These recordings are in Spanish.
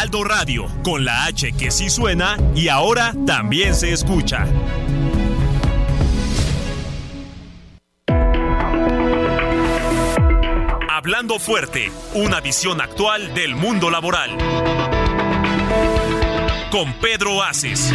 Heraldo Radio, con la H que sí suena y ahora también se escucha. Hablando fuerte, una visión actual del mundo laboral. Con Pedro Aces.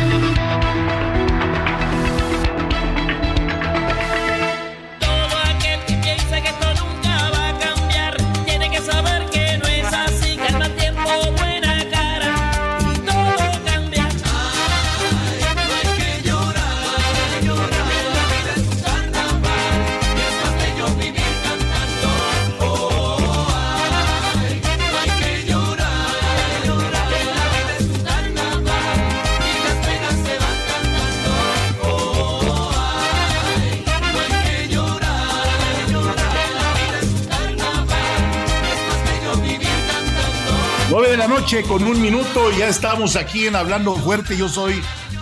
De la noche con un minuto, ya estamos aquí en Hablando Fuerte. Yo soy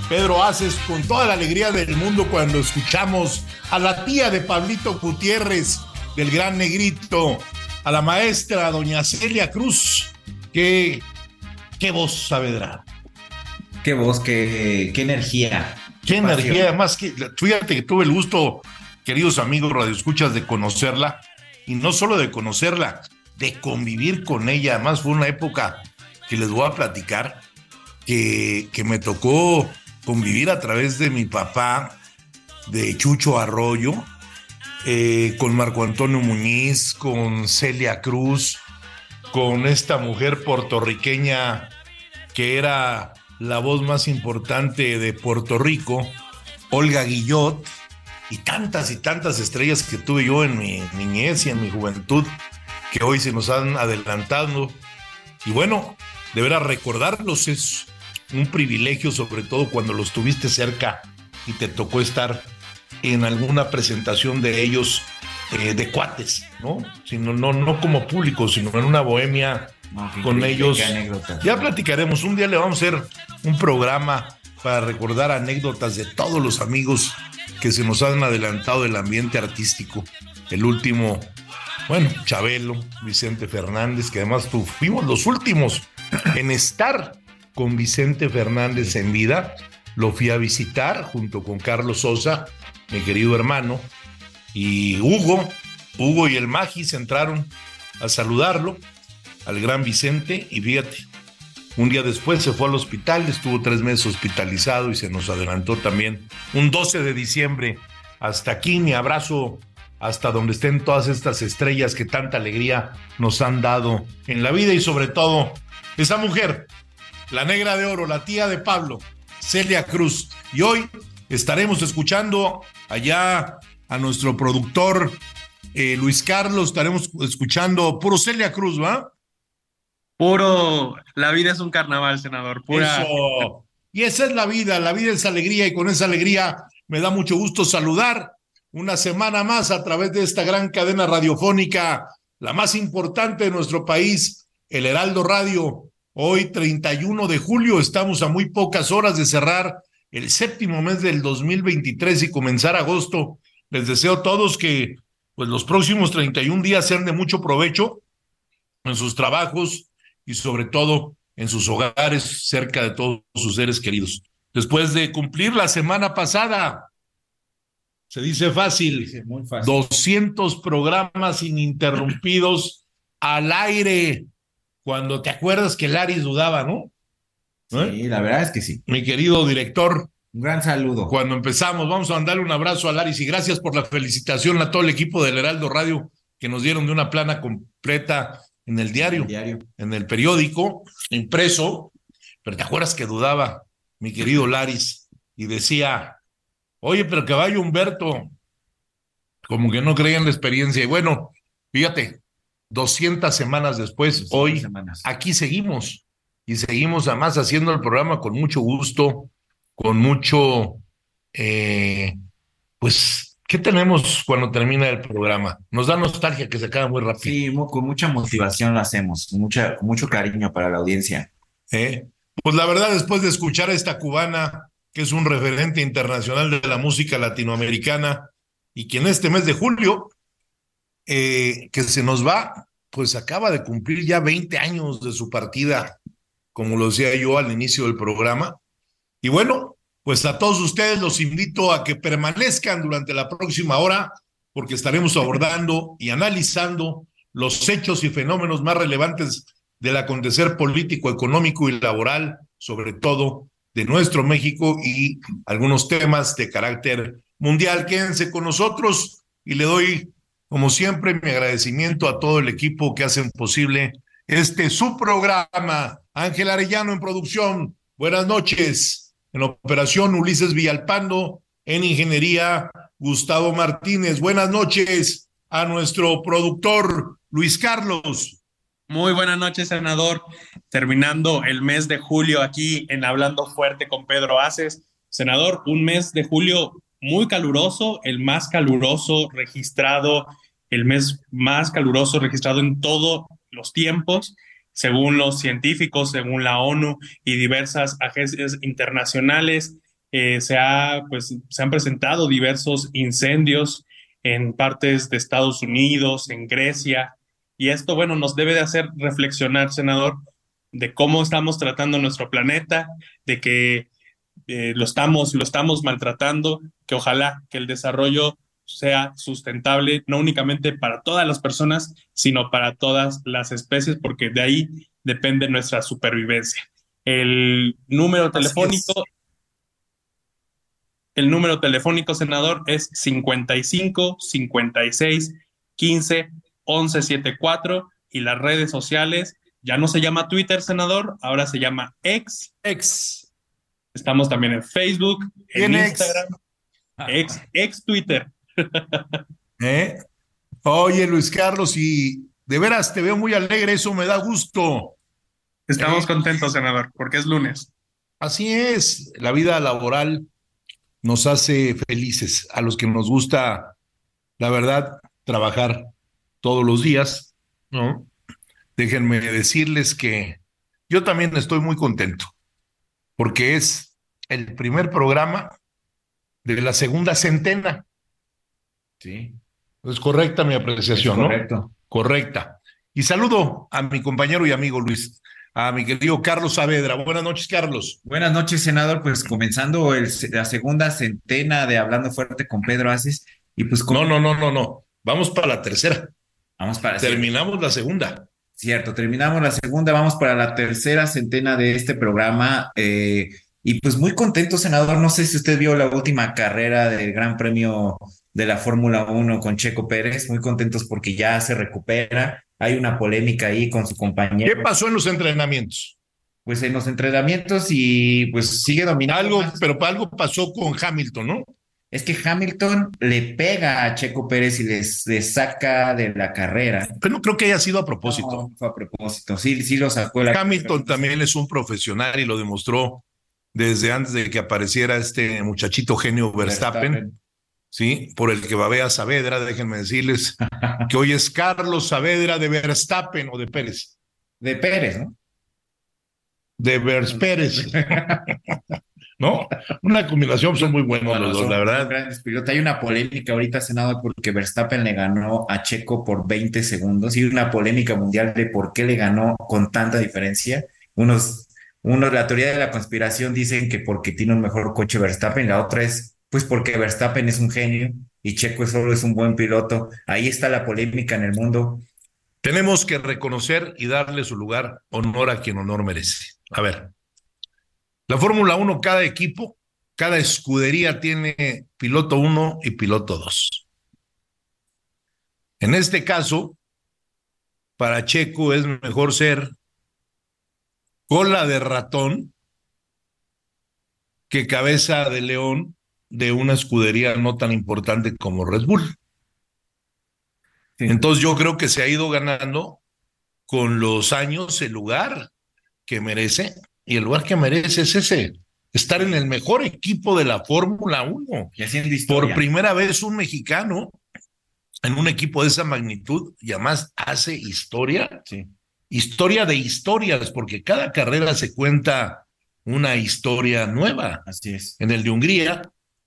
Pedro Aces, con toda la alegría del mundo cuando escuchamos a la tía de Pablito Gutiérrez, del Gran Negrito, a la maestra doña Celia Cruz. Qué, qué voz, Saavedra. Qué voz, qué, qué energía. Qué pasión. energía, además que fíjate que tuve el gusto, queridos amigos radioescuchas, de conocerla y no solo de conocerla, de convivir con ella. Además fue una época que les voy a platicar que, que me tocó convivir a través de mi papá, de Chucho Arroyo, eh, con Marco Antonio Muñiz, con Celia Cruz, con esta mujer puertorriqueña que era la voz más importante de Puerto Rico, Olga Guillot, y tantas y tantas estrellas que tuve yo en mi niñez y en mi juventud, que hoy se nos han adelantado. Y bueno, de veras recordarlos es un privilegio, sobre todo cuando los tuviste cerca y te tocó estar en alguna presentación de ellos eh, de cuates, ¿no? Sino, no, no como público, sino en una bohemia No, con ellos. Ya platicaremos, un día le vamos a hacer un programa para recordar anécdotas de todos los amigos que se nos han adelantado del ambiente artístico. El último, bueno, Chabelo, Vicente Fernández, que además tu- fuimos los últimos en estar con Vicente Fernández en vida. Lo fui a visitar junto con Carlos Sosa, mi querido hermano, y Hugo, Hugo y el Magis entraron a saludarlo al gran Vicente y fíjate, un día después se fue al hospital, estuvo tres meses hospitalizado y se nos adelantó también un 12 de diciembre. Hasta aquí mi abrazo, hasta donde estén todas estas estrellas que tanta alegría nos han dado en la vida y sobre todo esa mujer, la negra de oro, la tía de Pablo, Celia Cruz. Y hoy estaremos escuchando allá a nuestro productor eh, Luis Carlos, estaremos escuchando puro Celia Cruz, ¿va? Puro, la vida es un carnaval, senador. Pura. Eso. Y esa es la vida, la vida es alegría y con esa alegría me da mucho gusto saludar una semana más a través de esta gran cadena radiofónica, la más importante de nuestro país, el Heraldo Radio. Hoy, 31 de julio, estamos a muy pocas horas de cerrar el séptimo mes del 2023 y comenzar agosto. Les deseo a todos que pues, los próximos 31 días sean de mucho provecho en sus trabajos y sobre todo en sus hogares, cerca de todos sus seres queridos. Después de cumplir la semana pasada, se dice fácil, Sí, muy fácil. 200 programas ininterrumpidos al aire, cuando te acuerdas que Laris dudaba, ¿no? ¿Eh? Sí, la verdad es que sí. Mi querido director, Un gran saludo. cuando empezamos, vamos a mandarle un abrazo a Laris y gracias por la felicitación a todo el equipo del Heraldo Radio que nos dieron de una plana completa en el diario Diario. en el periódico impreso, pero te acuerdas que dudaba mi querido Laris y decía, oye, pero que vaya Humberto, como que no creía en la experiencia. Y bueno, fíjate, 200 semanas después, 200 hoy semanas. aquí seguimos y seguimos además haciendo el programa con mucho gusto, con mucho, eh, pues, ¿qué tenemos cuando termina el programa? Nos da nostalgia que se acaba muy rápido. Sí, con mucha motivación lo hacemos, con mucha, con mucho cariño para la audiencia. ¿eh? Pues la verdad, después de escuchar a esta cubana, que es un referente internacional de la música latinoamericana, y que en este mes de julio, eh, que se nos va, pues acaba de cumplir ya 20 años de su partida, como lo decía yo al inicio del programa. Y bueno, pues a todos ustedes los invito a que permanezcan durante la próxima hora, porque estaremos abordando y analizando los hechos y fenómenos más relevantes del acontecer político, económico y laboral, sobre todo de nuestro México y algunos temas de carácter mundial. Quédense con nosotros y le doy, como siempre, mi agradecimiento a todo el equipo que hacen posible este su programa. Ángel Arellano en producción. Buenas noches. En operación Ulises Villalpando. En ingeniería Gustavo Martínez. Buenas noches a nuestro productor Luis Carlos. Muy buenas noches, senador. Terminando el mes de julio aquí en Hablando Fuerte con Pedro Aces. Senador, un mes de julio muy caluroso, el más caluroso registrado, el mes más caluroso registrado en todos los tiempos, según los científicos, según la ONU y diversas agencias internacionales. Eh, se, ha, pues, se han presentado diversos incendios en partes de Estados Unidos, en Grecia, y esto, bueno, nos debe de hacer reflexionar, senador, de cómo estamos tratando nuestro planeta, de que eh, lo, estamos, lo estamos maltratando, que ojalá que el desarrollo sea sustentable, no únicamente para todas las personas, sino para todas las especies, porque de ahí depende nuestra supervivencia. El número telefónico, el número telefónico, senador, es 55 56 15 1174 y las redes sociales ya no se llama Twitter, senador, ahora se llama X. Ex. Estamos también en Facebook, en. Instagram, ex, ex Twitter. ¿Eh? Oye, Luis Carlos, y de veras te veo muy alegre, eso me da gusto. Estamos Eh. contentos, senador, porque es lunes. Así es, la vida laboral nos hace felices a los que nos gusta, la verdad, trabajar todos los días, ¿no? Déjenme decirles que yo también estoy muy contento, porque es el primer programa de la segunda centena. Sí, Es correcta mi es apreciación, ¿no? correcto. Correcta. Y saludo a mi compañero y amigo Luis, a mi querido Carlos Saavedra. Buenas noches, Carlos. Buenas noches, senador. Pues comenzando el- la segunda centena de Hablando Fuerte con Pedro Aces. Y pues No, como- no, no, no, no. Vamos para la tercera. Vamos para Terminamos la segunda. Cierto, terminamos la segunda, vamos para la tercera centena de este programa. eh, y pues muy contento, senador. No sé si usted vio la última carrera del Gran Premio de la Fórmula 1 con Checo Pérez. Muy contentos porque ya se recupera. Hay una polémica ahí con su ¿Qué compañero. pasó en los entrenamientos? Pues en los entrenamientos y pues sigue dominando. Algo, más. pero algo pasó con Hamilton, ¿no? Es que Hamilton le pega a Checo Pérez y les, le saca de la carrera. Pero no creo que haya sido a propósito. No, fue a propósito. Sí, sí lo sacó la Hamilton también es un profesional y lo demostró desde antes de que apareciera este muchachito genio Verstappen, ¿sí? Por el que babea Saavedra, déjenme decirles que hoy es Carlos Saavedra de Verstappen o de Pérez, De Pérez, ¿no? de Vers Pérez, ¿no? Una combinación, son muy buenos Bueno, los dos, la verdad. Hay una polémica ahorita, senador, porque Verstappen le ganó a Checo por 20 segundos y una polémica mundial de por qué le ganó con tanta diferencia. Unos, unos, la teoría de la conspiración dicen que porque tiene un mejor coche Verstappen, la otra es pues porque Verstappen es un genio y Checo solo es un buen piloto. Ahí está la polémica en el mundo. Tenemos que reconocer y darle su lugar, honor a quien honor merece. A ver, la Fórmula 1, cada equipo, cada escudería tiene piloto 1 y piloto 2. En este caso, para Checo es mejor ser cola de ratón que cabeza de león de una escudería no tan importante como Red Bull. Entonces yo creo que se ha ido ganando con los años el lugar que merece y el lugar que merece es ese, estar en el mejor equipo de la Fórmula 1. Y haciendo historia. Por primera vez un mexicano en un equipo de esa magnitud y además hace historia, Sí. historia de historias, porque cada carrera se cuenta una historia nueva. Así es. En el de Hungría,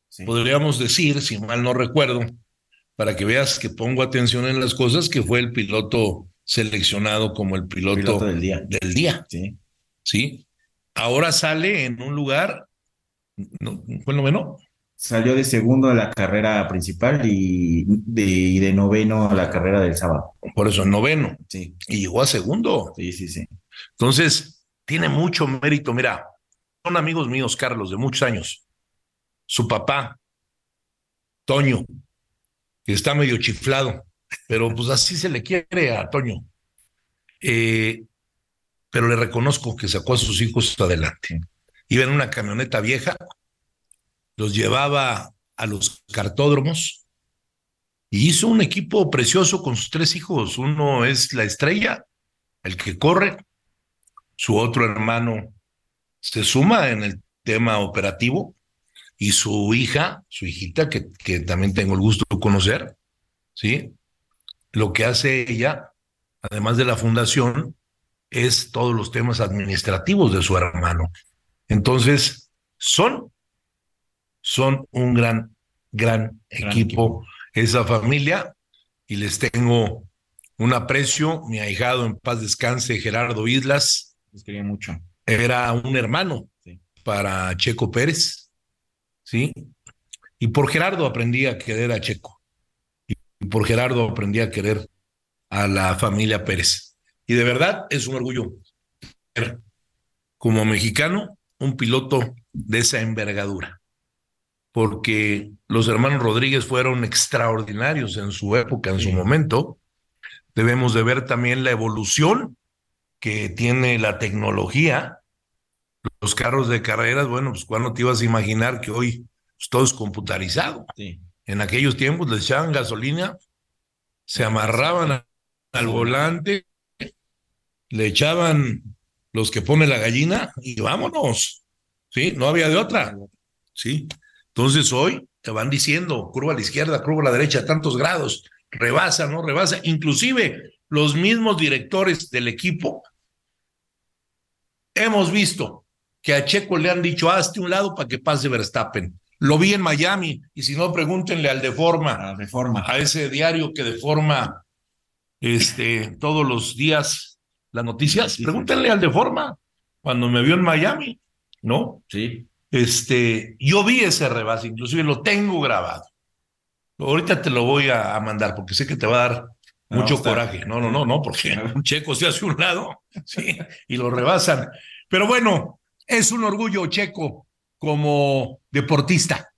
Sí. podríamos decir, si mal no recuerdo, para que veas que pongo atención en las cosas, que fue el piloto seleccionado como el piloto, Piloto del día. del día, Sí. ¿sí? Ahora sale en un lugar, no, ¿fue el noveno? Salió de segundo a la carrera principal y de, y de noveno a la carrera del sábado. Por eso, noveno, Sí, y llegó a segundo. sí, sí, sí. Entonces, tiene mucho mérito. Mira, son amigos míos, Carlos, de muchos años. Su papá, Toño, que está medio chiflado, pero pues así se le quiere a Toño. Eh, pero le reconozco que sacó a sus hijos adelante. Iba en una camioneta vieja, los llevaba a los cartódromos y hizo un equipo precioso con sus tres hijos. Uno es la estrella, el que corre, su otro hermano se suma en el tema operativo y su hija, su hijita, que, que también tengo el gusto de conocer, ¿sí? Lo que hace ella, además de la fundación, es todos los temas administrativos de su hermano. Entonces, son, son un gran, gran, Gran equipo, esa familia, y les tengo un aprecio. Mi ahijado en paz descanse, Gerardo Islas, Les quería mucho. era un hermano Sí. para Checo Pérez, ¿sí? Y por Gerardo aprendí a querer a Checo. Y por Gerardo aprendí a querer a la familia Pérez. Y de verdad es un orgullo ser como mexicano un piloto de esa envergadura. Porque los hermanos Rodríguez fueron extraordinarios en su época, en su momento. Debemos de ver también la evolución que tiene la tecnología, los carros de carreras, bueno, pues cuando te ibas a imaginar que hoy pues, todo es computarizado. Sí. En aquellos tiempos les echaban gasolina, se amarraban al volante, le echaban los que pone la gallina y vámonos. Sí, no había de otra. Sí. Entonces hoy te van diciendo, curva a la izquierda, curva a la derecha, tantos grados, rebasa, no rebasa. Inclusive los mismos directores del equipo hemos visto que a Checo le han dicho, hazte un lado para que pase Verstappen. Lo vi en Miami y si no, pregúntenle al de forma, La reforma. a ese diario que de forma este, todos los días las noticias. Pregúntenle al de forma cuando me vio en Miami, ¿no? Sí. Este, yo vi ese rebase, inclusive lo tengo grabado. Ahorita te lo voy a, a mandar porque sé que te va a dar No, mucho está- coraje. No, no, no, no, porque un checo se hace un lado sí, y lo rebasan. Pero bueno, es un orgullo checo como deportista.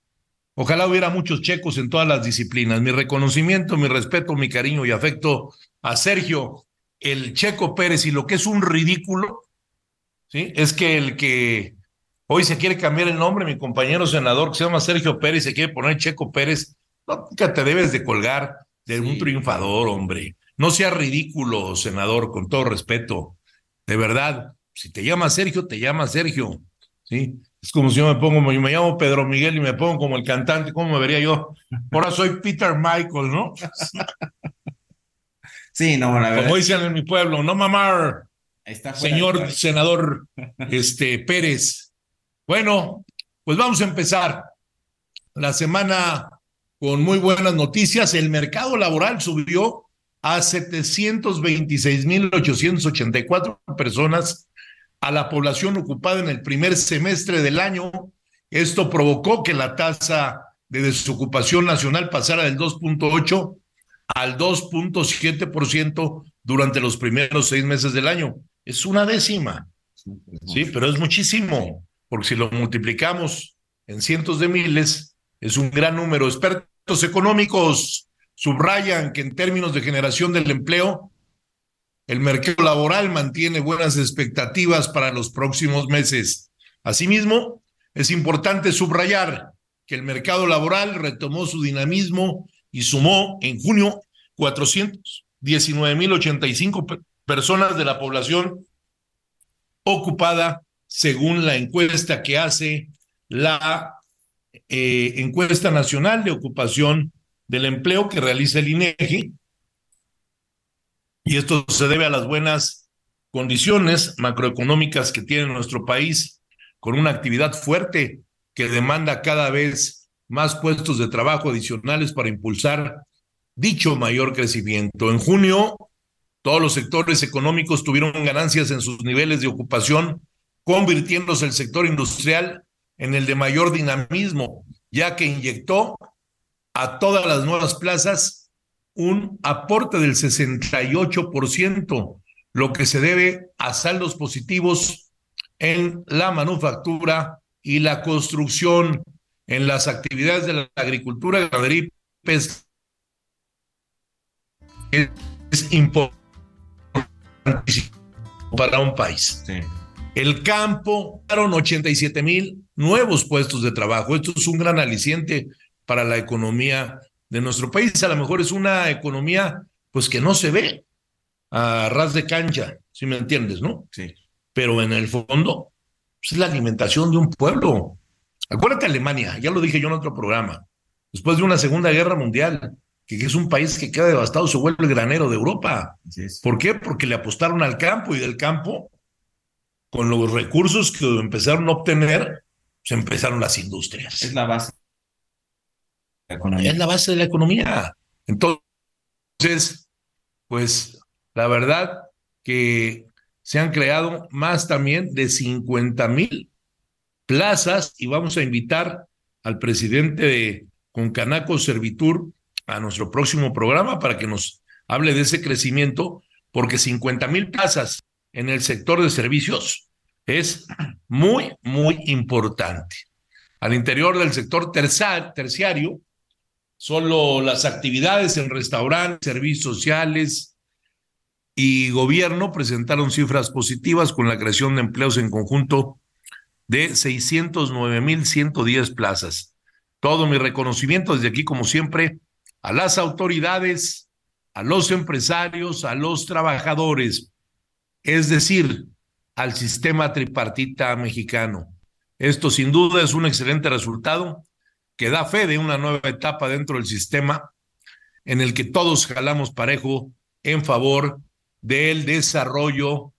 Ojalá hubiera muchos checos en todas las disciplinas. Mi reconocimiento, mi respeto, mi cariño y afecto a Sergio, el Checo Pérez, y lo que es un ridículo, ¿sí? Es que el que hoy se quiere cambiar el nombre, mi compañero senador, que se llama Sergio Pérez, se quiere poner Checo Pérez, nunca te debes de colgar de un triunfador, hombre. No sea ridículo, senador, con todo respeto. De verdad, si te llama Sergio, te llama Sergio. ¿Sí? Es como si yo me pongo, yo me llamo Pedro Miguel y me pongo como el cantante, ¿cómo me vería yo? Ahora soy Peter Michael, ¿no? Sí, no, la verdad. Como dicen en mi pueblo, no mamar, Está señor senador este, Pérez. Bueno, pues vamos a empezar la semana con muy buenas noticias. El mercado laboral subió a 726.884 personas a la población ocupada en el primer semestre del año. Esto provocó que la tasa de desocupación nacional pasara del 2.8 al 2.7% durante los primeros seis meses del año. Es una décima, sí, pero es muchísimo, porque si lo multiplicamos en cientos de miles, es un gran número. Expertos económicos subrayan que en términos de generación del empleo, el mercado laboral mantiene buenas expectativas para los próximos meses. Asimismo, es importante subrayar que el mercado laboral retomó su dinamismo y sumó en junio 419.085 personas de la población ocupada según la encuesta que hace la eh, encuesta nacional de ocupación del empleo que realiza el INEGI. Y esto se debe a las buenas condiciones macroeconómicas que tiene nuestro país, con una actividad fuerte que demanda cada vez más puestos de trabajo adicionales para impulsar dicho mayor crecimiento. En junio, todos los sectores económicos tuvieron ganancias en sus niveles de ocupación, convirtiéndose el sector industrial en el de mayor dinamismo, ya que inyectó a todas las nuevas plazas un aporte del 68%, lo que se debe a saldos positivos en la manufactura y la construcción, en las actividades de la agricultura, ganadería y pesca. Es importante para un país. Sí. El campo, fueron 87 mil nuevos puestos de trabajo. Esto es un gran aliciente para la economía de nuestro país. A lo mejor es una economía pues que no se ve a ras de cancha, si me entiendes, ¿no? Sí. Pero en el fondo pues, es la alimentación de un pueblo. Acuérdate Alemania, ya lo dije yo en otro programa, después de una Segunda Guerra Mundial, que es un país que queda devastado, se vuelve el granero de Europa. ¿Por qué? Porque le apostaron al campo y del campo, con los recursos que empezaron a obtener, se empezaron las industrias. Es la base de la economía. Es la base de la economía. Entonces, pues la verdad que se han creado más también de 50 mil plazas y vamos a invitar al presidente de Concanaco Servitur a nuestro próximo programa para que nos hable de ese crecimiento, porque 50 mil plazas en el sector de servicios es muy, muy importante. Al interior del sector terciario, solo las actividades en restaurantes, servicios sociales y gobierno presentaron cifras positivas con la creación de empleos en conjunto de 609.110 plazas. Todo mi reconocimiento desde aquí, como siempre, a las autoridades, a los empresarios, a los trabajadores, es decir, al sistema tripartita mexicano. Esto sin duda es un excelente resultado que da fe de una nueva etapa dentro del sistema en el que todos jalamos parejo en favor del desarrollo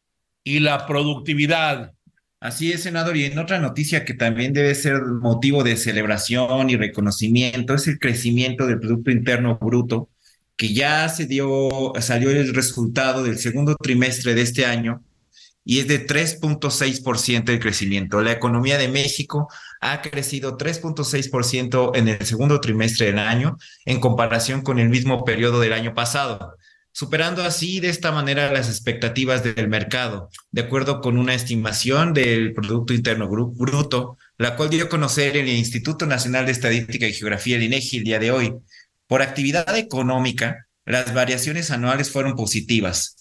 y la productividad. Así es, senador. Y en otra noticia que también debe ser motivo de celebración y reconocimiento es el crecimiento del Producto Interno Bruto, que ya se dio, salió el resultado del segundo trimestre de este año y es de 3.6% el crecimiento. La economía de México ha crecido 3.6% en el segundo trimestre del año en comparación con el mismo periodo del año pasado superando así de esta manera las expectativas del mercado, de acuerdo con una estimación del Producto Interno Bruto, la cual dio a conocer el Instituto Nacional de Estadística y Geografía, el INEGI, el día de hoy. Por actividad económica, las variaciones anuales fueron positivas.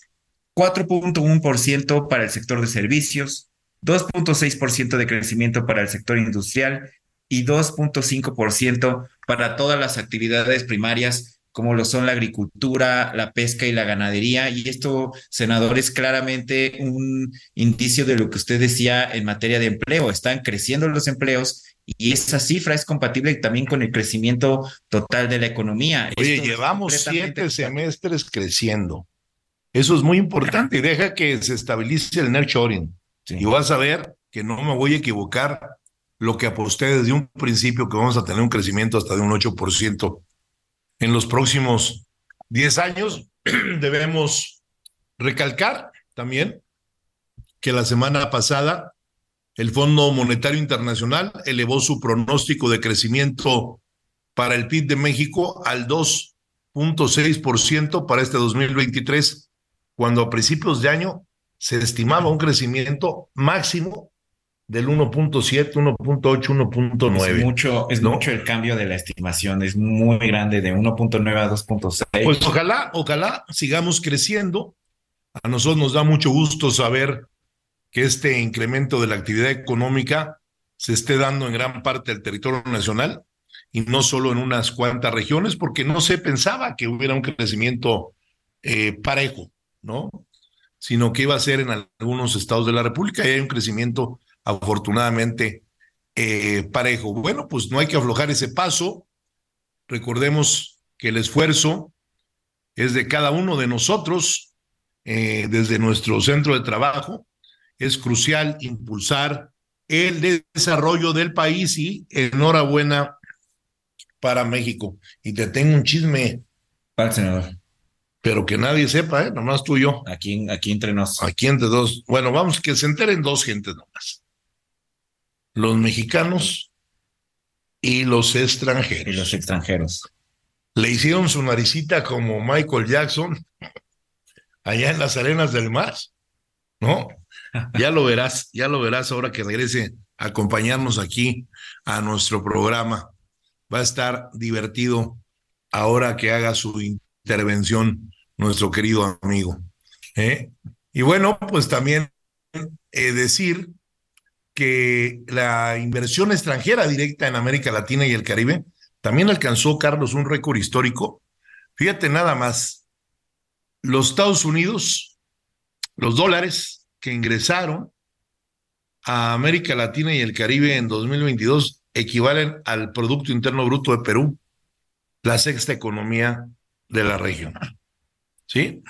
4.1% para el sector de servicios, 2.6% de crecimiento para el sector industrial y 2.5% para todas las actividades primarias como lo son la agricultura, la pesca y la ganadería. Y esto, senador, es claramente un indicio de lo que usted decía en materia de empleo. Están creciendo los empleos y esa cifra es compatible también con el crecimiento total de la economía. Oye, Esto llevamos siete semestres creciendo. Eso es muy importante y deja que se estabilice el nurturing. Sí. Y vas a ver que no me voy a equivocar lo que aposté desde un principio que vamos a tener un crecimiento hasta de un 8% en los próximos 10 años. Debemos recalcar también que la semana pasada el Fondo Monetario Internacional elevó su pronóstico de crecimiento para el PIB de México al 2.6% para este 2023, cuando a principios de año se estimaba un crecimiento máximo del 1.7, 1.8, Es 1.9. mucho, es ¿no? mucho el cambio de la estimación, es muy grande de 1.9 a 2.6. Pues ojalá, ojalá sigamos creciendo. A nosotros nos da mucho gusto saber que este incremento de la actividad económica se esté dando en gran parte del territorio nacional y no solo en unas cuantas regiones, porque no se pensaba que hubiera un crecimiento eh, parejo, ¿no? Sino que iba a ser en algunos estados de la República y hay un crecimiento afortunadamente eh, parejo. Bueno, pues no hay que aflojar ese paso. Recordemos que el esfuerzo es de cada uno de nosotros eh, desde nuestro centro de trabajo. Es crucial impulsar el desarrollo del país y enhorabuena para México. Y te tengo un chisme. Para el senador. Pero que nadie sepa, ¿eh? Nomás tú y yo. Aquí, aquí entre nos. Aquí entre dos. Bueno, vamos, que se enteren dos gentes nomás. Los mexicanos y los extranjeros. Y los extranjeros. Le hicieron su naricita como Michael Jackson allá en las arenas del mar. ¿No? Ya lo verás, ya lo verás ahora que regrese a acompañarnos aquí a nuestro programa. Va a estar divertido ahora que haga su intervención nuestro querido amigo. ¿eh? Y bueno, pues también eh, decir que la inversión extranjera directa en América Latina y el Caribe también alcanzó, Carlos, un récord histórico. Fíjate nada más, los Estados Unidos, los dólares que ingresaron a América Latina y el Caribe en 2022 equivalen al Producto Interno Bruto de Perú, la sexta economía de la región. ¿Sí?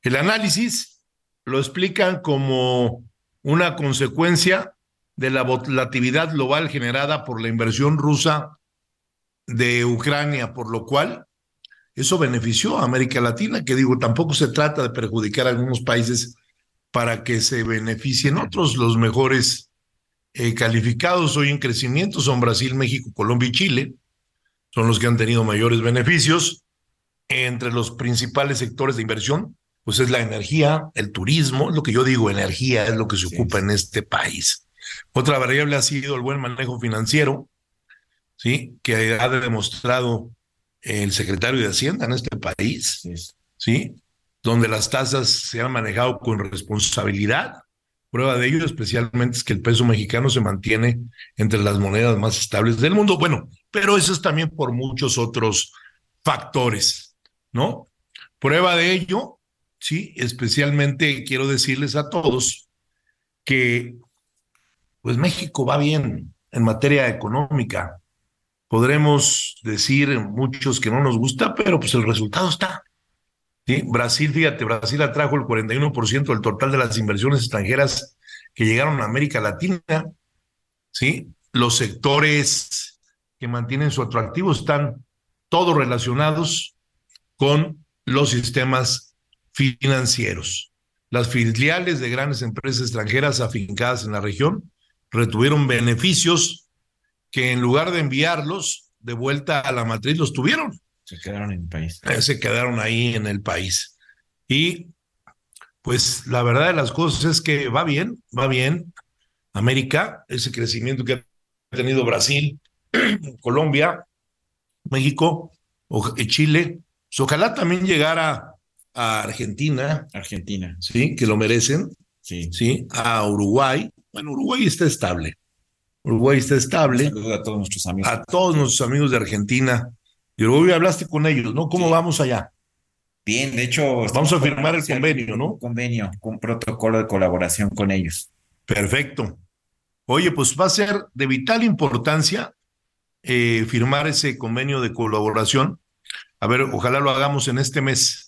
El análisis lo explican como una consecuencia de la volatilidad global generada por la inversión rusa de Ucrania, por lo cual eso benefició a América Latina, que digo, tampoco se trata de perjudicar a algunos países para que se beneficien otros. Los mejores eh, calificados hoy en crecimiento son Brasil, México, Colombia y Chile. Son los que han tenido mayores beneficios. Entre los principales sectores de inversión, pues es la energía, el turismo, lo que yo digo, energía es lo que se ocupa en este país. Otra variable ha sido el buen manejo financiero, ¿sí? Que ha demostrado el secretario de Hacienda en este país, ¿sí? Donde las tasas se han manejado con responsabilidad. Prueba de ello especialmente es que el peso mexicano se mantiene entre las monedas más estables del mundo. Bueno, pero eso es también por muchos otros factores, ¿no? Prueba de ello, sí, especialmente quiero decirles a todos que pues México va bien en materia económica. Podremos decir muchos que no nos gusta, pero pues el resultado está. ¿sí? Brasil, fíjate, Brasil atrajo el 41% del total de las inversiones extranjeras que llegaron a América Latina. ¿sí? Los sectores que mantienen su atractivo están todos relacionados con los sistemas financieros. Las filiales de grandes empresas extranjeras afincadas en la región retuvieron beneficios que en lugar de enviarlos de vuelta a la matriz los tuvieron. Se quedaron en el país. Eh, se quedaron ahí en el país. Y pues la verdad de las cosas es que va bien, va bien. América, ese crecimiento que ha tenido Brasil, Colombia, México, Chile, pues ojalá también llegara a Argentina. Argentina. Sí, que lo merecen. Sí. Sí, a Uruguay. Bueno, Uruguay está estable. Uruguay está estable. Saludos a todos nuestros amigos. A todos nuestros amigos de Argentina. Y Uruguay hablaste con ellos, ¿no? ¿Cómo Sí. vamos allá? Bien, de hecho. Vamos a firmar el convenio, ¿no? Un convenio, un protocolo de colaboración con ellos. Perfecto. Oye, pues va a ser de vital importancia eh, firmar ese convenio de colaboración. A ver, ojalá lo hagamos en este mes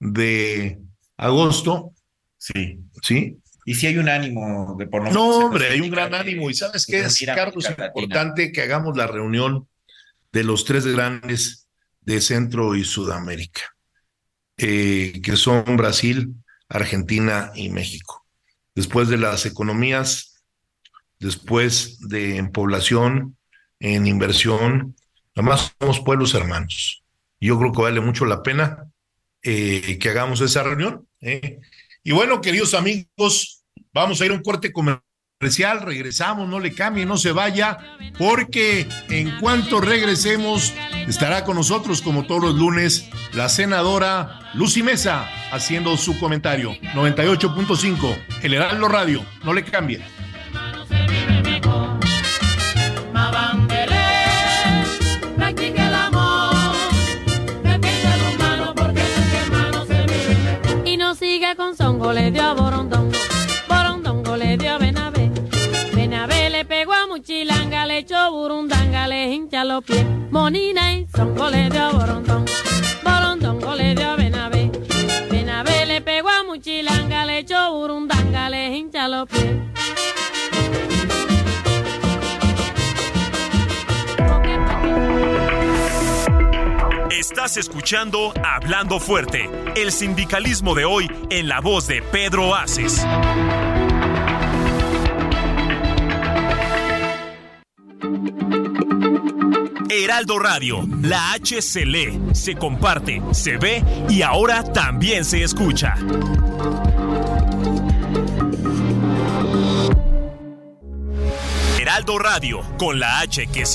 de agosto, Sí. ¿sí? Y si hay un ánimo de por No, se hombre, hay un gran ánimo. ¿Y sabes que qué es, Carlos? Es importante que hagamos la reunión de los tres grandes de Centro y Sudamérica, eh, que son Brasil, Argentina y México. Después de las economías, después de en población, en inversión, además somos pueblos hermanos. Yo creo que vale mucho la pena eh, que hagamos esa reunión. ¿eh? Y bueno, queridos amigos, vamos a ir a un corte comercial, regresamos, no le cambie, no se vaya, porque en cuanto regresemos estará con nosotros, como todos los lunes, la senadora Lucy Mesa haciendo su comentario. 98.5, El Heraldo Radio, no le cambie. Borondongo le dio a Borondongo, Borondongo le dio a Benavé. Benavé le pegó a Muchilanga, le echó burundanga, le hincha los pies. Monina y Zongo le dio a Borondongo, Borondongo le dio a Benavé. Benavé le pegó a Muchilanga, le echó burundanga, le hincha los pies. Estás escuchando Hablando Fuerte, el sindicalismo de hoy en la voz de Pedro Aces. Heraldo Radio, la H se lee, se comparte, se ve y ahora también se escucha. Heraldo Radio, con la H que sí.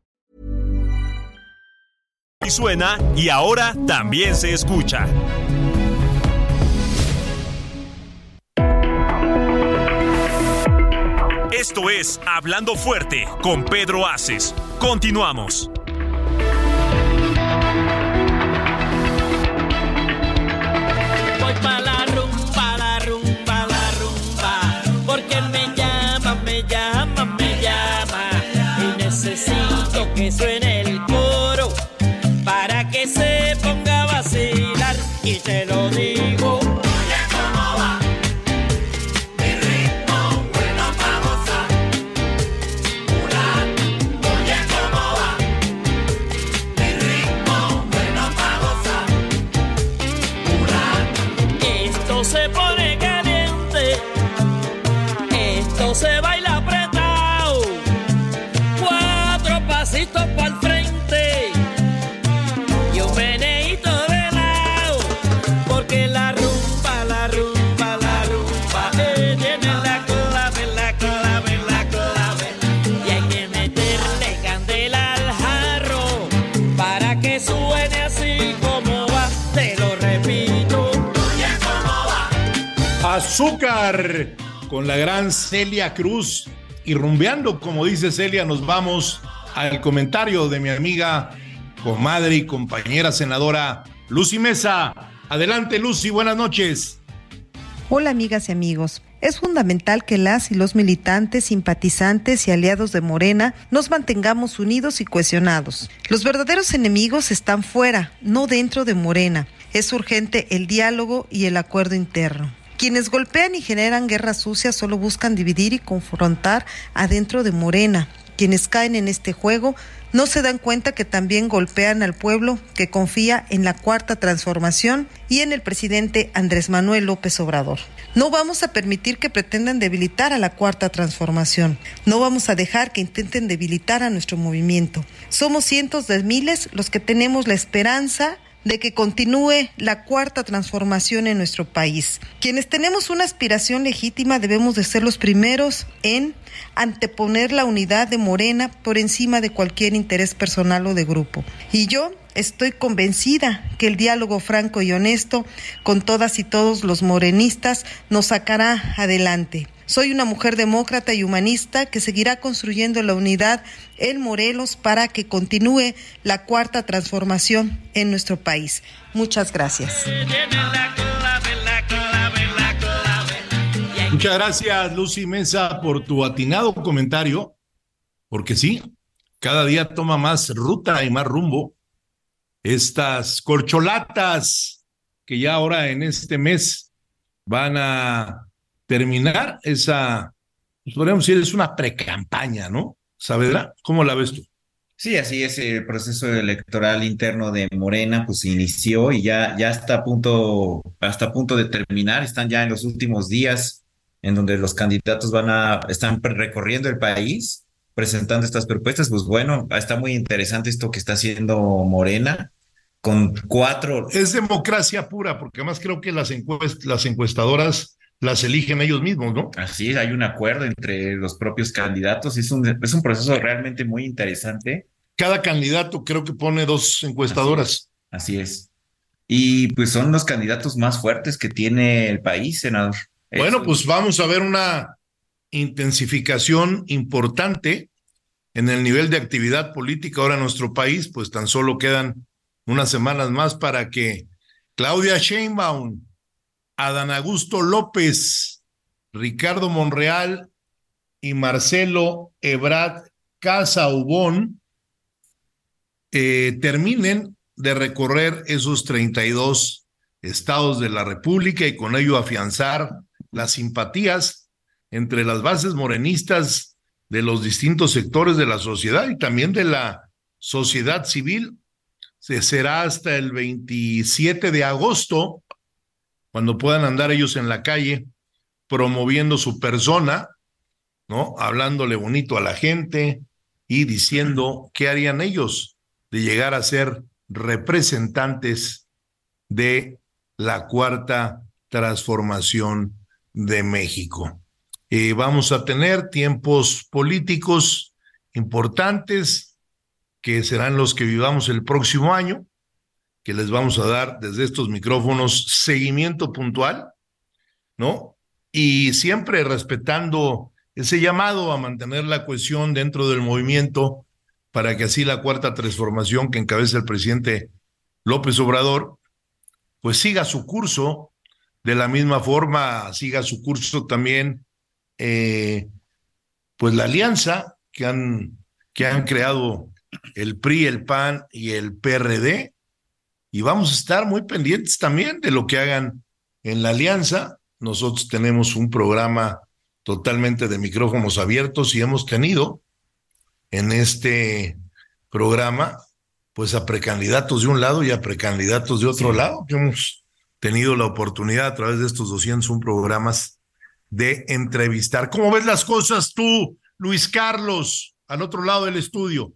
Y suena y ahora también se escucha. Esto es Hablando Fuerte con Pedro Aces. Continuamos. Azúcar con la gran Celia Cruz. Y rumbeando, como dice Celia, nos vamos al comentario de mi amiga, comadre y compañera senadora Lucy Mesa. Adelante, Lucy, buenas noches. Hola amigas y amigos. Es fundamental que las y los militantes, simpatizantes y aliados de Morena nos mantengamos unidos y cohesionados. Los verdaderos enemigos están fuera, no dentro de Morena. Es urgente el diálogo y el acuerdo interno. Quienes golpean y generan guerra sucia solo buscan dividir y confrontar adentro de Morena. Quienes caen en este juego no se dan cuenta que también golpean al pueblo que confía en la cuarta transformación y en el presidente Andrés Manuel López Obrador. No vamos a permitir que pretendan debilitar a la cuarta transformación. No vamos a dejar que intenten debilitar a nuestro movimiento. Somos cientos de miles los que tenemos la esperanza de que continúe la cuarta transformación en nuestro país. Quienes tenemos una aspiración legítima debemos de ser los primeros en anteponer la unidad de Morena por encima de cualquier interés personal o de grupo. Y yo estoy convencida que el diálogo franco y honesto con todas y todos los morenistas nos sacará adelante. Soy una mujer demócrata y humanista que seguirá construyendo la unidad en Morelos para que continúe la cuarta transformación en nuestro país. Muchas gracias. Muchas gracias, Lucy Mesa, por tu atinado comentario, porque sí, cada día toma más ruta y más rumbo estas corcholatas que ya ahora en este mes van a terminar esa, pues podríamos decir, es una precampaña, ¿no? Saavedra, ¿cómo la ves tú? Sí, así es, el proceso electoral interno de Morena pues se inició y ya, ya está a punto, hasta a punto de terminar, están ya en los últimos días en donde los candidatos van a, están recorriendo el país presentando estas propuestas, pues bueno, está muy interesante esto que está haciendo Morena. con cuatro. Es democracia pura, porque además creo que las, encuest las encuestadoras las eligen ellos mismos, ¿no? Así es, hay un acuerdo entre los propios candidatos. Es un, es un proceso realmente muy interesante. Cada candidato creo que pone dos encuestadoras. Así es. Así es. Y pues son los candidatos más fuertes que tiene el país, senador. Bueno, Eso. pues vamos a ver una intensificación importante en el nivel de actividad política ahora en nuestro país, pues tan solo quedan unas semanas más para que Claudia Sheinbaum, Adán Augusto López, Ricardo Monreal y Marcelo Ebrard Casaubón eh, terminen de recorrer esos 32 estados de la República y con ello afianzar las simpatías entre las bases morenistas de los distintos sectores de la sociedad y también de la sociedad civil. Se será hasta el 27 de agosto, cuando puedan andar ellos en la calle promoviendo su persona, ¿no? Hablándole bonito a la gente y diciendo qué harían ellos de llegar a ser representantes de la cuarta transformación de México. Eh, vamos a tener tiempos políticos importantes que serán los que vivamos el próximo año, que les vamos a dar desde estos micrófonos seguimiento puntual, ¿no? Y siempre respetando ese llamado a mantener la cohesión dentro del movimiento para que así la cuarta transformación que encabeza el presidente López Obrador, pues siga su curso, de la misma forma siga su curso también, eh, pues la alianza que han, que han creado el PRI, el PAN y el PRD, y vamos a estar muy pendientes también de lo que hagan en la alianza. Nosotros tenemos un programa totalmente de micrófonos abiertos y hemos tenido en este programa, pues a precandidatos de un lado y a precandidatos de otro sí. lado, que hemos tenido la oportunidad a través de estos 201 programas de entrevistar. ¿Cómo ves las cosas tú, Luis Carlos, al otro lado del estudio?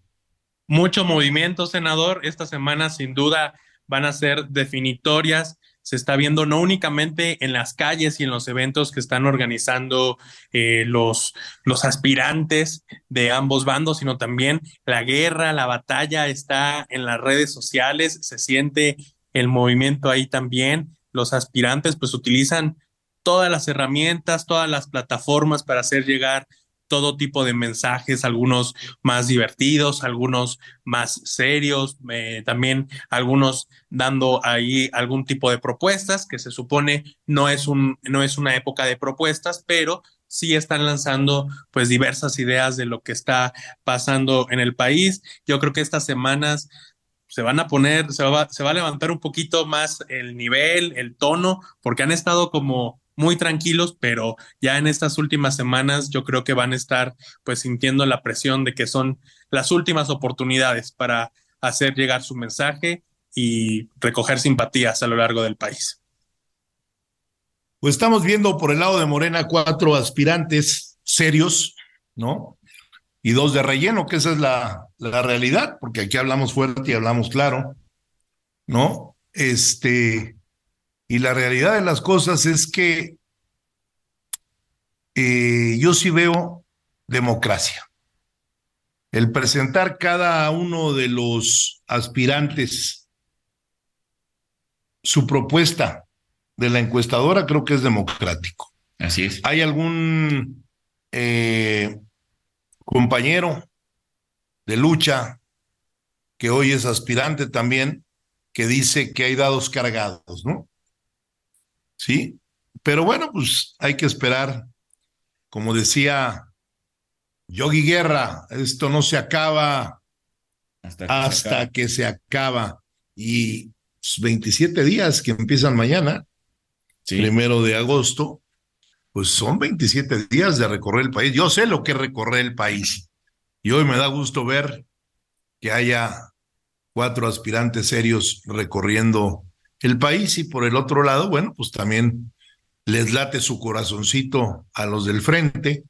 Mucho movimiento, senador. Esta semana, sin duda, van a ser definitorias se está viendo no únicamente en las calles y en los eventos que están organizando eh, los, los aspirantes de ambos bandos, sino también la guerra, la batalla está en las redes sociales, se siente el movimiento ahí también. Los aspirantes pues utilizan todas las herramientas, todas las plataformas para hacer llegar todo tipo de mensajes, algunos más divertidos, algunos más serios, eh, también algunos dando ahí algún tipo de propuestas que se supone no es un no es una época de propuestas, pero sí están lanzando pues diversas ideas de lo que está pasando en el país. Yo creo que estas semanas se van a poner, se va, se va a levantar un poquito más el nivel, el tono, porque han estado como muy tranquilos, pero ya en estas últimas semanas yo creo que van a estar pues sintiendo la presión de que son las últimas oportunidades para hacer llegar su mensaje y recoger simpatías a lo largo del país. Pues estamos viendo por el lado de Morena cuatro aspirantes serios, ¿no? Y dos de relleno, que esa es la, la realidad, porque aquí hablamos fuerte y hablamos claro, ¿no? Este, y la realidad de las cosas es que eh, yo sí veo democracia. El presentar cada uno de los aspirantes su propuesta de la encuestadora creo que es democrático. Así es. ¿Hay algún eh, compañero de lucha que hoy es aspirante también que dice que hay dados cargados, ¿no? ¿Sí? Pero bueno, pues hay que esperar. Como decía Yogi Guerra, esto no se acaba hasta que, hasta se, acaba. que se acaba. Y 27 días que empiezan mañana, sí. primero de agosto, pues son 27 días de recorrer el país. Yo sé lo que es recorrer el país. Y hoy me da gusto ver que haya cuatro aspirantes serios recorriendo el país y por el otro lado, bueno, pues también les late su corazoncito a los del frente,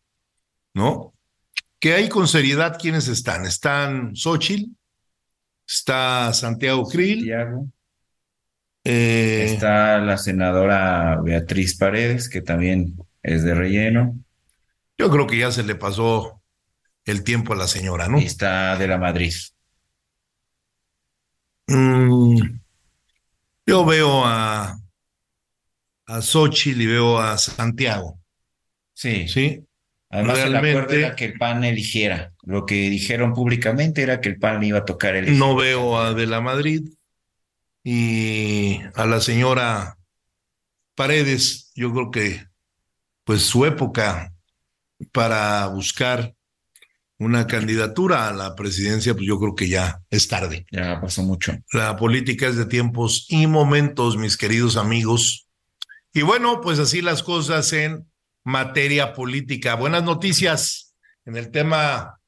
¿no? Que hay con seriedad quienes están. Están Xochitl, está Santiago Krill, Santiago. eh, Está la senadora Beatriz Paredes, que también es de relleno. yo creo que ya se le pasó el tiempo a la señora, ¿no? Y está de la Madrid. Mm, yo veo a, a Xochitl y veo a Santiago, Sí. ¿sí? Además, el acuerdo Realmente- era que el PAN eligiera. Lo que dijeron públicamente era que el PAN iba a tocar el No veo a De la Madrid y a la señora Paredes. Yo creo que, pues, su época para buscar una candidatura a la presidencia, pues yo creo que ya es tarde. Ya pasó mucho. La política es de tiempos y momentos, mis queridos amigos. Y bueno, pues así las cosas en materia política. Buenas noticias en el tema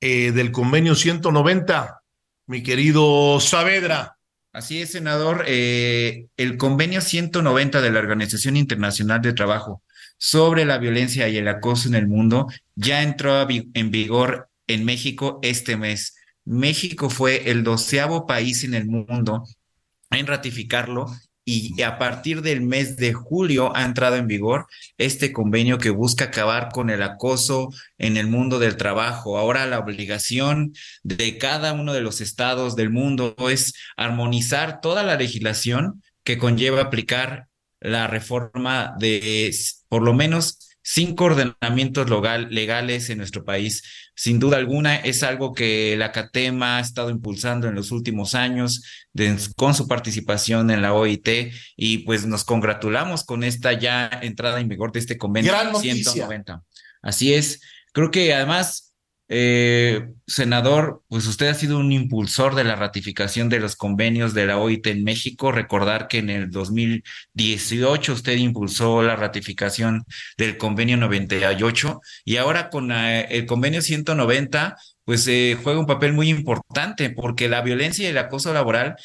eh, del convenio 190, mi querido Saavedra. Así es, senador. Eh, el convenio 190 de la Organización Internacional de Trabajo sobre la violencia y el acoso en el mundo ya entró en vigor en México este mes. México fue el doceavo país en el mundo en ratificarlo y a partir del mes de julio ha entrado en vigor este convenio que busca acabar con el acoso en el mundo del trabajo. Ahora la obligación de cada uno de los estados del mundo es armonizar toda la legislación que conlleva aplicar la reforma de por lo menos cinco ordenamientos logal- legales en nuestro país. Sin duda alguna es algo que la CATEMA ha estado impulsando en los últimos años de- con su participación en la OIT y pues nos congratulamos con esta ya entrada en vigor de este convenio Gran noticia. 190. Así es. Creo que además eh, senador, pues usted ha sido un impulsor de la ratificación de los convenios de la OIT en México. Recordar que en el 2018 usted impulsó la ratificación del convenio 98 y ahora con eh, el convenio 190, pues eh, juega un papel muy importante porque la violencia y el acoso laboral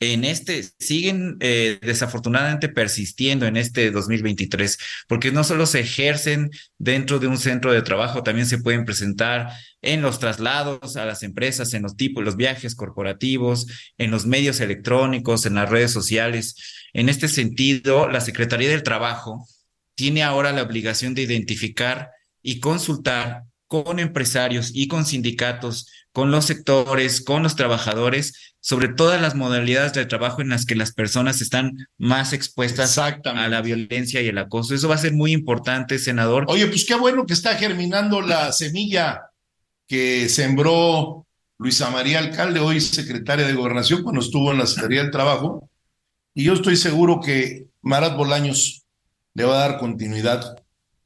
en este siguen eh, desafortunadamente persistiendo en este 2023, porque no solo se ejercen dentro de un centro de trabajo, también se pueden presentar en los traslados a las empresas, en los tipos, los viajes corporativos, en los medios electrónicos, en las redes sociales. En este sentido, la Secretaría del Trabajo tiene ahora la obligación de identificar y consultar con empresarios y con sindicatos, con los sectores, con los trabajadores, sobre todas las modalidades de trabajo en las que las personas están más expuestas a la violencia y el acoso. Eso va a ser muy importante, senador. Oye, pues qué bueno que está germinando la semilla que sembró Luisa María Alcalde, hoy secretaria de Gobernación, cuando estuvo en la Secretaría del Trabajo. Y yo estoy seguro que Marat Bolaños le va a dar continuidad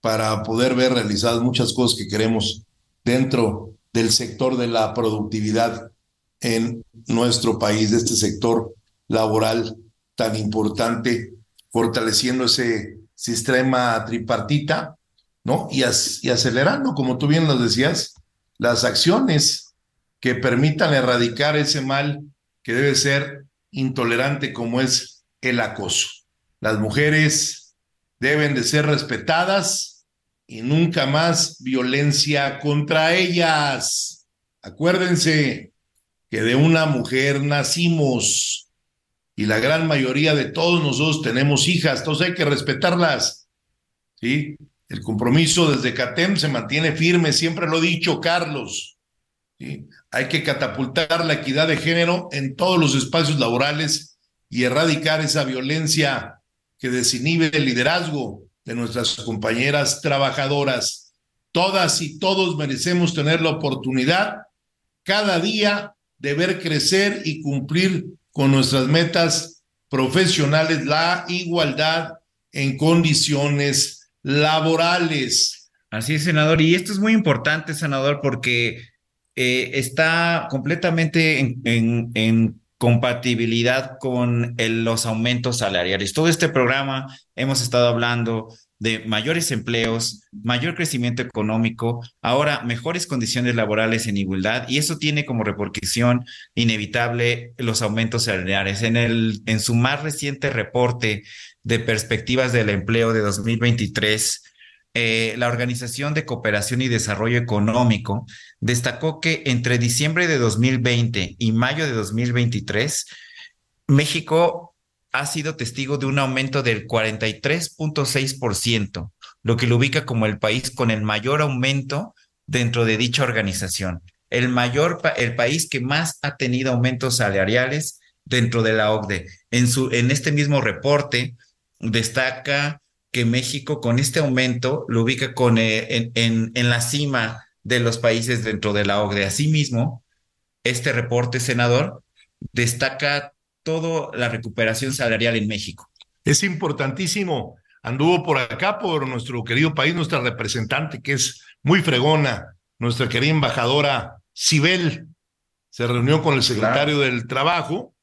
para poder ver realizadas muchas cosas que queremos dentro del sector de la productividad en nuestro país, de este sector laboral tan importante, fortaleciendo ese sistema tripartita, ¿no? Y, acelerando, como tú bien lo decías, las acciones que permitan erradicar ese mal que debe ser intolerante como es el acoso. Las mujeres deben de ser respetadas y nunca más violencia contra ellas. Acuérdense que de una mujer nacimos y la gran mayoría de todos nosotros tenemos hijas, entonces hay que respetarlas. ¿Sí? El compromiso desde CATEM se mantiene firme, siempre lo he dicho, Carlos. Hay que catapultar la equidad de género en todos los espacios laborales y erradicar esa violencia que desinhibe el liderazgo de nuestras compañeras trabajadoras. Todas y todos merecemos tener la oportunidad cada día de ver crecer y cumplir con nuestras metas profesionales la igualdad en condiciones laborales. Así es, senador. Y esto es muy importante, senador, porque eh, está completamente en, compatibilidad con los aumentos salariales. Todo este programa hemos estado hablando de mayores empleos, mayor crecimiento económico, ahora mejores condiciones laborales en igualdad, y eso tiene como repercusión inevitable los aumentos salariales. En el, en su más reciente reporte de perspectivas del empleo de 2023, eh, la Organización de Cooperación y Desarrollo Económico destacó que entre diciembre de 2020 y mayo de 2023, México ha sido testigo de un aumento del 43.6%, lo que lo ubica como el país con el mayor aumento dentro de dicha organización. El mayor, el país que más ha tenido aumentos salariales dentro de la OCDE. En, su, en este mismo reporte destaca que México con este aumento lo ubica con, eh, en, en, la cima de los países dentro de la OCDE. Asimismo, este reporte, senador, destaca toda la recuperación salarial en México. Es importantísimo. Anduvo por acá, por nuestro querido país, nuestra representante, que es muy fregona, nuestra querida embajadora Sibel. Se reunió con el secretario claro. del Trabajo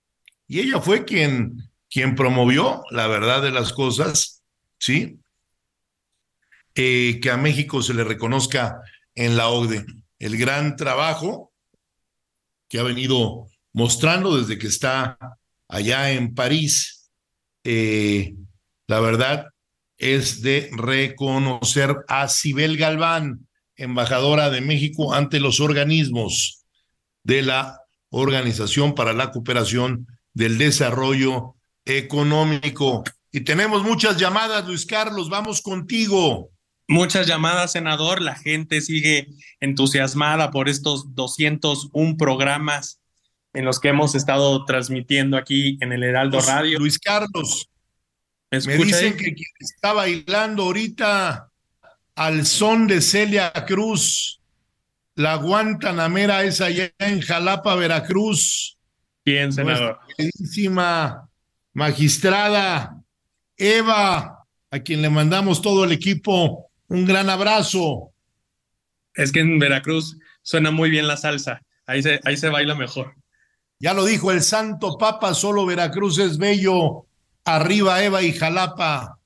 y ella fue quien, quien promovió la verdad de las cosas, ¿sí? Eh, que a México se le reconozca en la OCDE el gran trabajo que ha venido mostrando desde que está allá en París. Eh, la verdad es de reconocer a Sibel Galván, embajadora de México ante los organismos de la Organización para la Cooperación del Desarrollo Económico. Y tenemos muchas llamadas, Luis Carlos, vamos contigo. Muchas llamadas, senador. La gente sigue entusiasmada por estos 201 programas en los que hemos estado transmitiendo aquí en el Heraldo Radio. Luis Carlos, ¿me, ¿me dicen que quien está bailando ahorita al son de Celia Cruz, la Guantanamera es allá en Jalapa, Veracruz. Bien, senador. Magistrada Eva, a quien le mandamos todo el equipo un gran abrazo. Es que en Veracruz suena muy bien la salsa, ahí se, ahí se baila mejor. Ya lo dijo el Santo Papa, solo Veracruz es bello. Arriba Eva y Jalapa.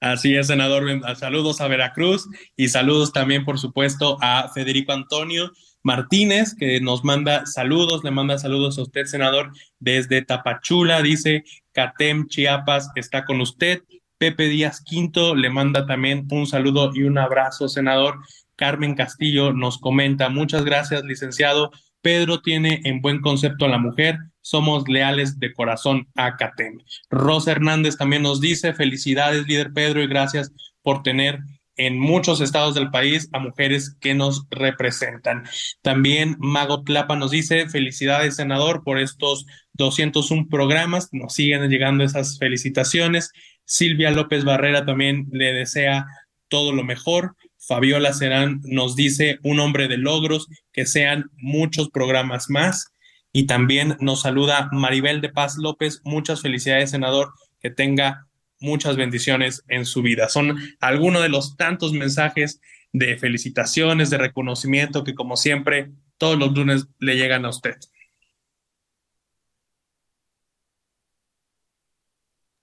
Así es, senador. Saludos a Veracruz y saludos también, por supuesto, a Federico Antonio Martínez, que nos manda saludos, le manda saludos a usted, senador, desde Tapachula. Dice, Catem Chiapas está con usted. Pepe Díaz Quinto le manda también un saludo y un abrazo, senador. Carmen Castillo nos comenta, muchas gracias, licenciado. Pedro tiene en buen concepto a la mujer, somos leales de corazón a CATEM. Rosa Hernández también nos dice, felicidades, líder Pedro, y gracias por tener en muchos estados del país a mujeres que nos representan. También Mago Tlapa nos dice, felicidades, senador, por estos 201 programas, nos siguen llegando esas felicitaciones. Silvia López Barrera también le desea todo lo mejor. Fabiola Serán nos dice un hombre de logros, que sean muchos programas más. Y también nos saluda Maribel de Paz López. Muchas felicidades, senador, que tenga muchas bendiciones en su vida. Son algunos de los tantos mensajes de felicitaciones, de reconocimiento que como siempre todos los lunes le llegan a usted.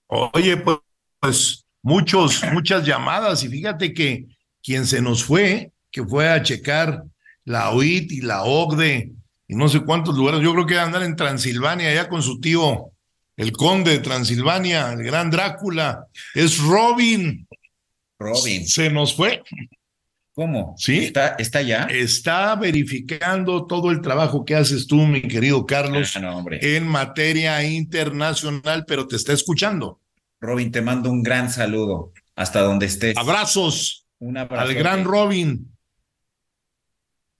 Oye, pues muchos, muchas llamadas y fíjate que quien se nos fue, que fue a checar la OIT y la OCDE y no sé cuántos lugares, yo creo que andar en Transilvania allá con su tío, el conde de Transilvania, el gran Drácula, es Robin. Robin. Se nos fue. ¿Cómo? Sí. ¿Está, está ya? Está verificando todo el trabajo que haces tú, mi querido Carlos, Ah, no, hombre. en materia internacional, pero te está escuchando. Robin, te mando un gran saludo hasta donde estés. Abrazos Un al abrazo. gran Robin.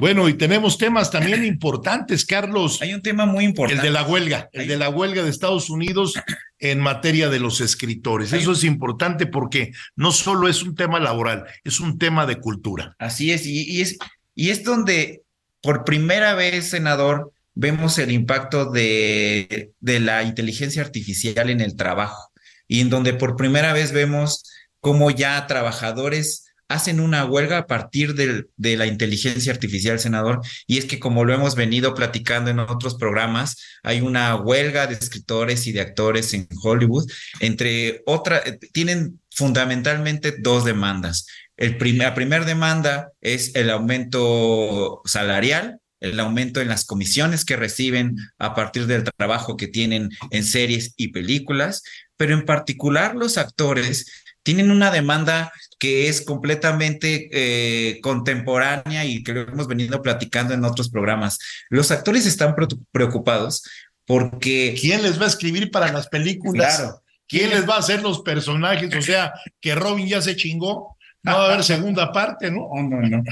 Bueno, y tenemos temas también importantes, Carlos. Hay un tema muy importante. El de la huelga, el de la huelga de Estados Unidos en materia de los escritores. Eso es importante porque no solo es un tema laboral, es un tema de cultura. Así es, y, y es, y es donde por primera vez, senador, vemos el impacto de, de la inteligencia artificial en el trabajo y en donde por primera vez vemos cómo ya trabajadores hacen una huelga a partir de la inteligencia artificial, senador. Y es que como lo hemos venido platicando en otros programas, hay una huelga de escritores y de actores en Hollywood, entre otras, tienen fundamentalmente dos demandas. La primera demanda es el aumento salarial, el aumento en las comisiones que reciben a partir del trabajo que tienen en series y películas, pero en particular los actores tienen una demanda que es completamente eh, contemporánea y que lo hemos venido platicando en otros programas. Los actores están preocupados porque... ¿Quién les va a escribir para las películas? Claro. ¿Quién les va a hacer los personajes? O sea, que Robin ya se chingó. No va a haber segunda parte, ¿no? No, no, no.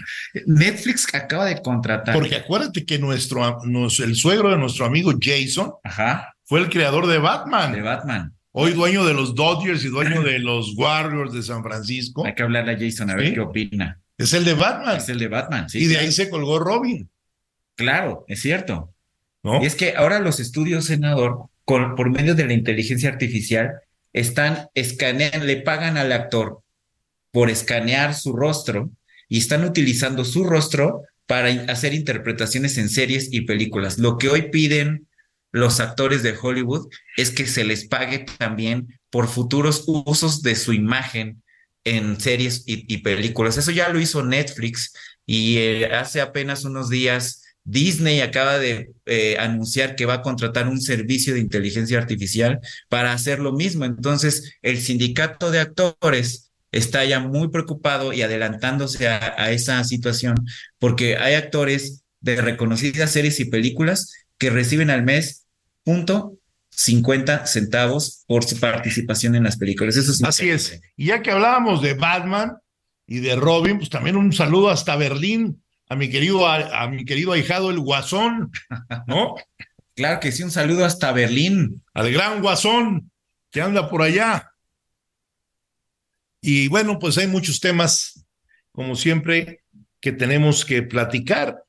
Netflix acaba de contratar. Porque acuérdate que nuestro, el suegro de nuestro amigo Jason Ajá. fue el creador de Batman. De Batman. Hoy dueño de los Dodgers y dueño de los Warriors de San Francisco. Hay que hablarle a Jason a ver ¿Sí? qué opina. Es el de Batman. Es el de Batman, sí. y de ahí se colgó Robin. Claro, es cierto. ¿no? Y es que ahora los estudios, senador, con, por medio de la inteligencia artificial, están escaneando, le pagan al actor por escanear su rostro y están utilizando su rostro para hacer interpretaciones en series y películas. Lo que hoy piden los actores de Hollywood es que se les pague también por futuros usos de su imagen en series y, películas. Eso ya lo hizo Netflix y eh, hace apenas unos días Disney acaba de eh, anunciar que va a contratar un servicio de inteligencia artificial para hacer lo mismo. Entonces, el sindicato de actores está ya muy preocupado y adelantándose a, a esa situación porque hay actores de reconocidas series y películas que reciben al mes punto 50 centavos por su participación en las películas. Eso es Así es. Y ya que hablábamos de Batman y de Robin, pues también un saludo hasta Berlín a mi querido, a, a mi querido ahijado el Guasón, ¿no? Claro que sí, un saludo hasta Berlín. Al gran Guasón que anda por allá. Y bueno, pues hay muchos temas, como siempre, que tenemos que platicar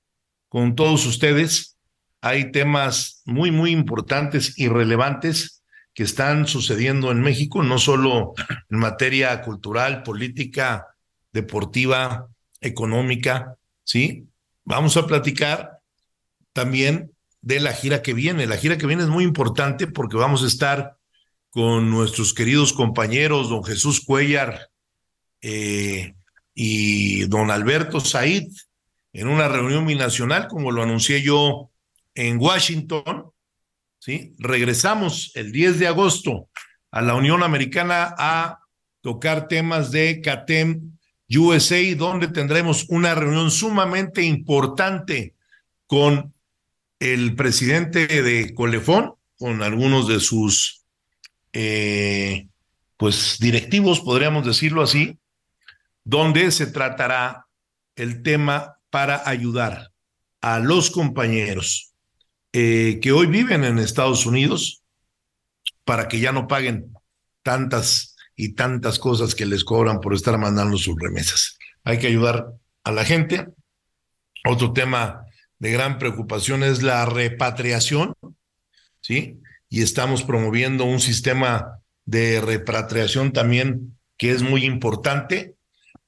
con todos ustedes. Hay temas muy, muy importantes y relevantes que están sucediendo en México, no solo en materia cultural, política, deportiva, económica, ¿sí? Vamos a platicar también de la gira que viene. La gira que viene es muy importante porque vamos a estar con nuestros queridos compañeros, don Jesús Cuellar eh, y don Alberto Said, en una reunión binacional, como lo anuncié yo en Washington. ¿sí? Regresamos el 10 de agosto a la Unión Americana a tocar temas de CATEM USA, donde tendremos una reunión sumamente importante con el presidente de Colefón, con algunos de sus eh, pues directivos, podríamos decirlo así, donde se tratará el tema para ayudar a los compañeros eh, que hoy viven en Estados Unidos para que ya no paguen tantas y tantas cosas que les cobran por estar mandando sus remesas. Hay que ayudar a la gente. Otro tema de gran preocupación es la repatriación, ¿sí? Y estamos promoviendo un sistema de repatriación también que es muy importante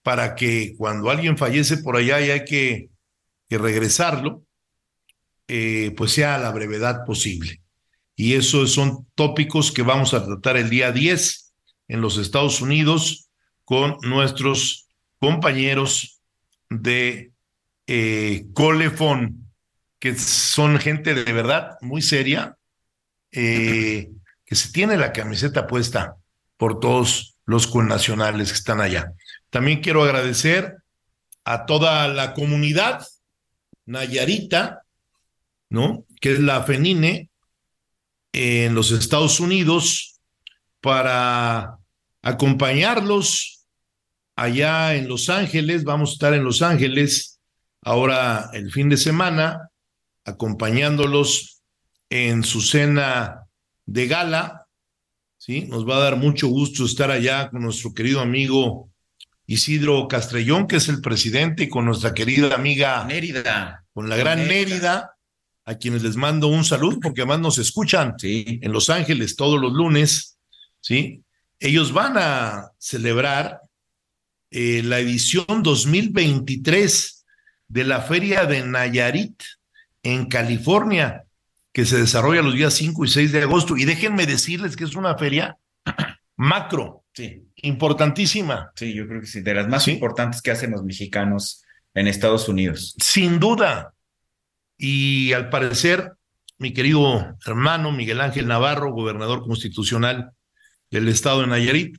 para que cuando alguien fallece por allá y hay que, que regresarlo, eh, pues sea a la brevedad posible. Y esos son tópicos que vamos a tratar el día 10 en los Estados Unidos con nuestros compañeros de eh, Colefon, que son gente de verdad muy seria, eh, que se tiene la camiseta puesta por todos los connacionales que están allá. También quiero agradecer a toda la comunidad nayarita, ¿no? Que es la FENINE en los Estados Unidos para acompañarlos allá en Los Ángeles. Vamos a estar en Los Ángeles ahora el fin de semana, acompañándolos en su cena de gala. ¿sí? Nos va a dar mucho gusto estar allá con nuestro querido amigo Isidro Castrellón, que es el presidente, y con nuestra querida amiga Mérida. con la gran Mérida. Mérida, a quienes les mando un saludo, porque además nos escuchan Sí. en Los Ángeles todos los lunes, ¿sí? Ellos van a celebrar eh, la edición 2023 de la Feria de Nayarit en California, que se desarrolla los días 5 y 6 de agosto. Y déjenme decirles que es una feria macro, Sí, importantísima, sí, yo creo que sí, de las más Sí. importantes que hacen los mexicanos en Estados Unidos. sin duda. Y al parecer, mi querido hermano Miguel Ángel Navarro, gobernador constitucional del estado de Nayarit,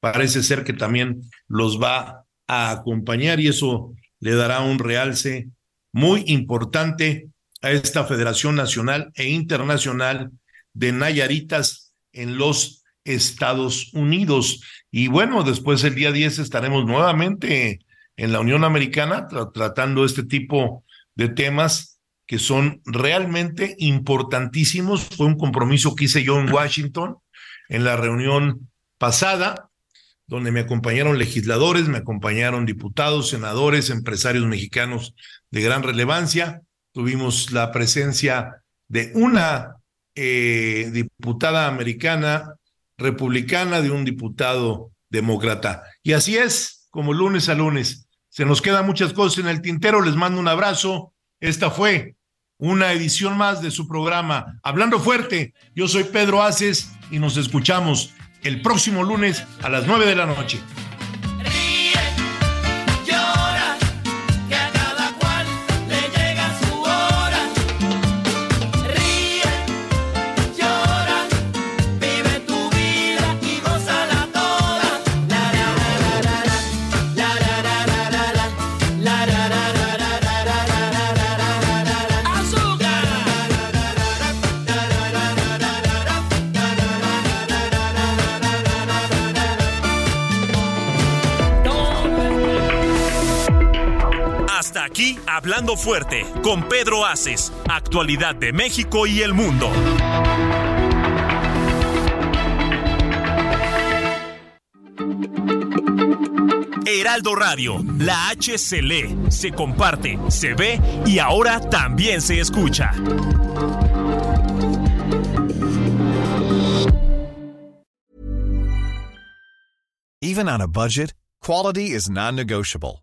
parece ser que también los va a acompañar y eso le dará un realce muy importante a esta Federación Nacional e Internacional de Nayaritas en los Estados Unidos. Y bueno, después el día 10 estaremos nuevamente en la Unión Americana tratando este tipo de temas que son realmente importantísimos. Fue un compromiso que hice yo en Washington en la reunión pasada, donde me acompañaron legisladores, me acompañaron diputados, senadores, empresarios mexicanos de gran relevancia. Tuvimos la presencia de una eh, diputada americana republicana, de un diputado demócrata. Y así es, como lunes a lunes. Se nos quedan muchas cosas en el tintero. Les mando un abrazo. Esta fue una edición más de su programa Hablando Fuerte. Yo soy Pedro Aces y nos escuchamos el próximo lunes a las nueve de la noche. Hablando Fuerte con Pedro Aces, actualidad de México y el mundo. Heraldo Radio, la H se lee, se comparte, se ve y ahora también se escucha. Even on a budget, quality is non-negotiable.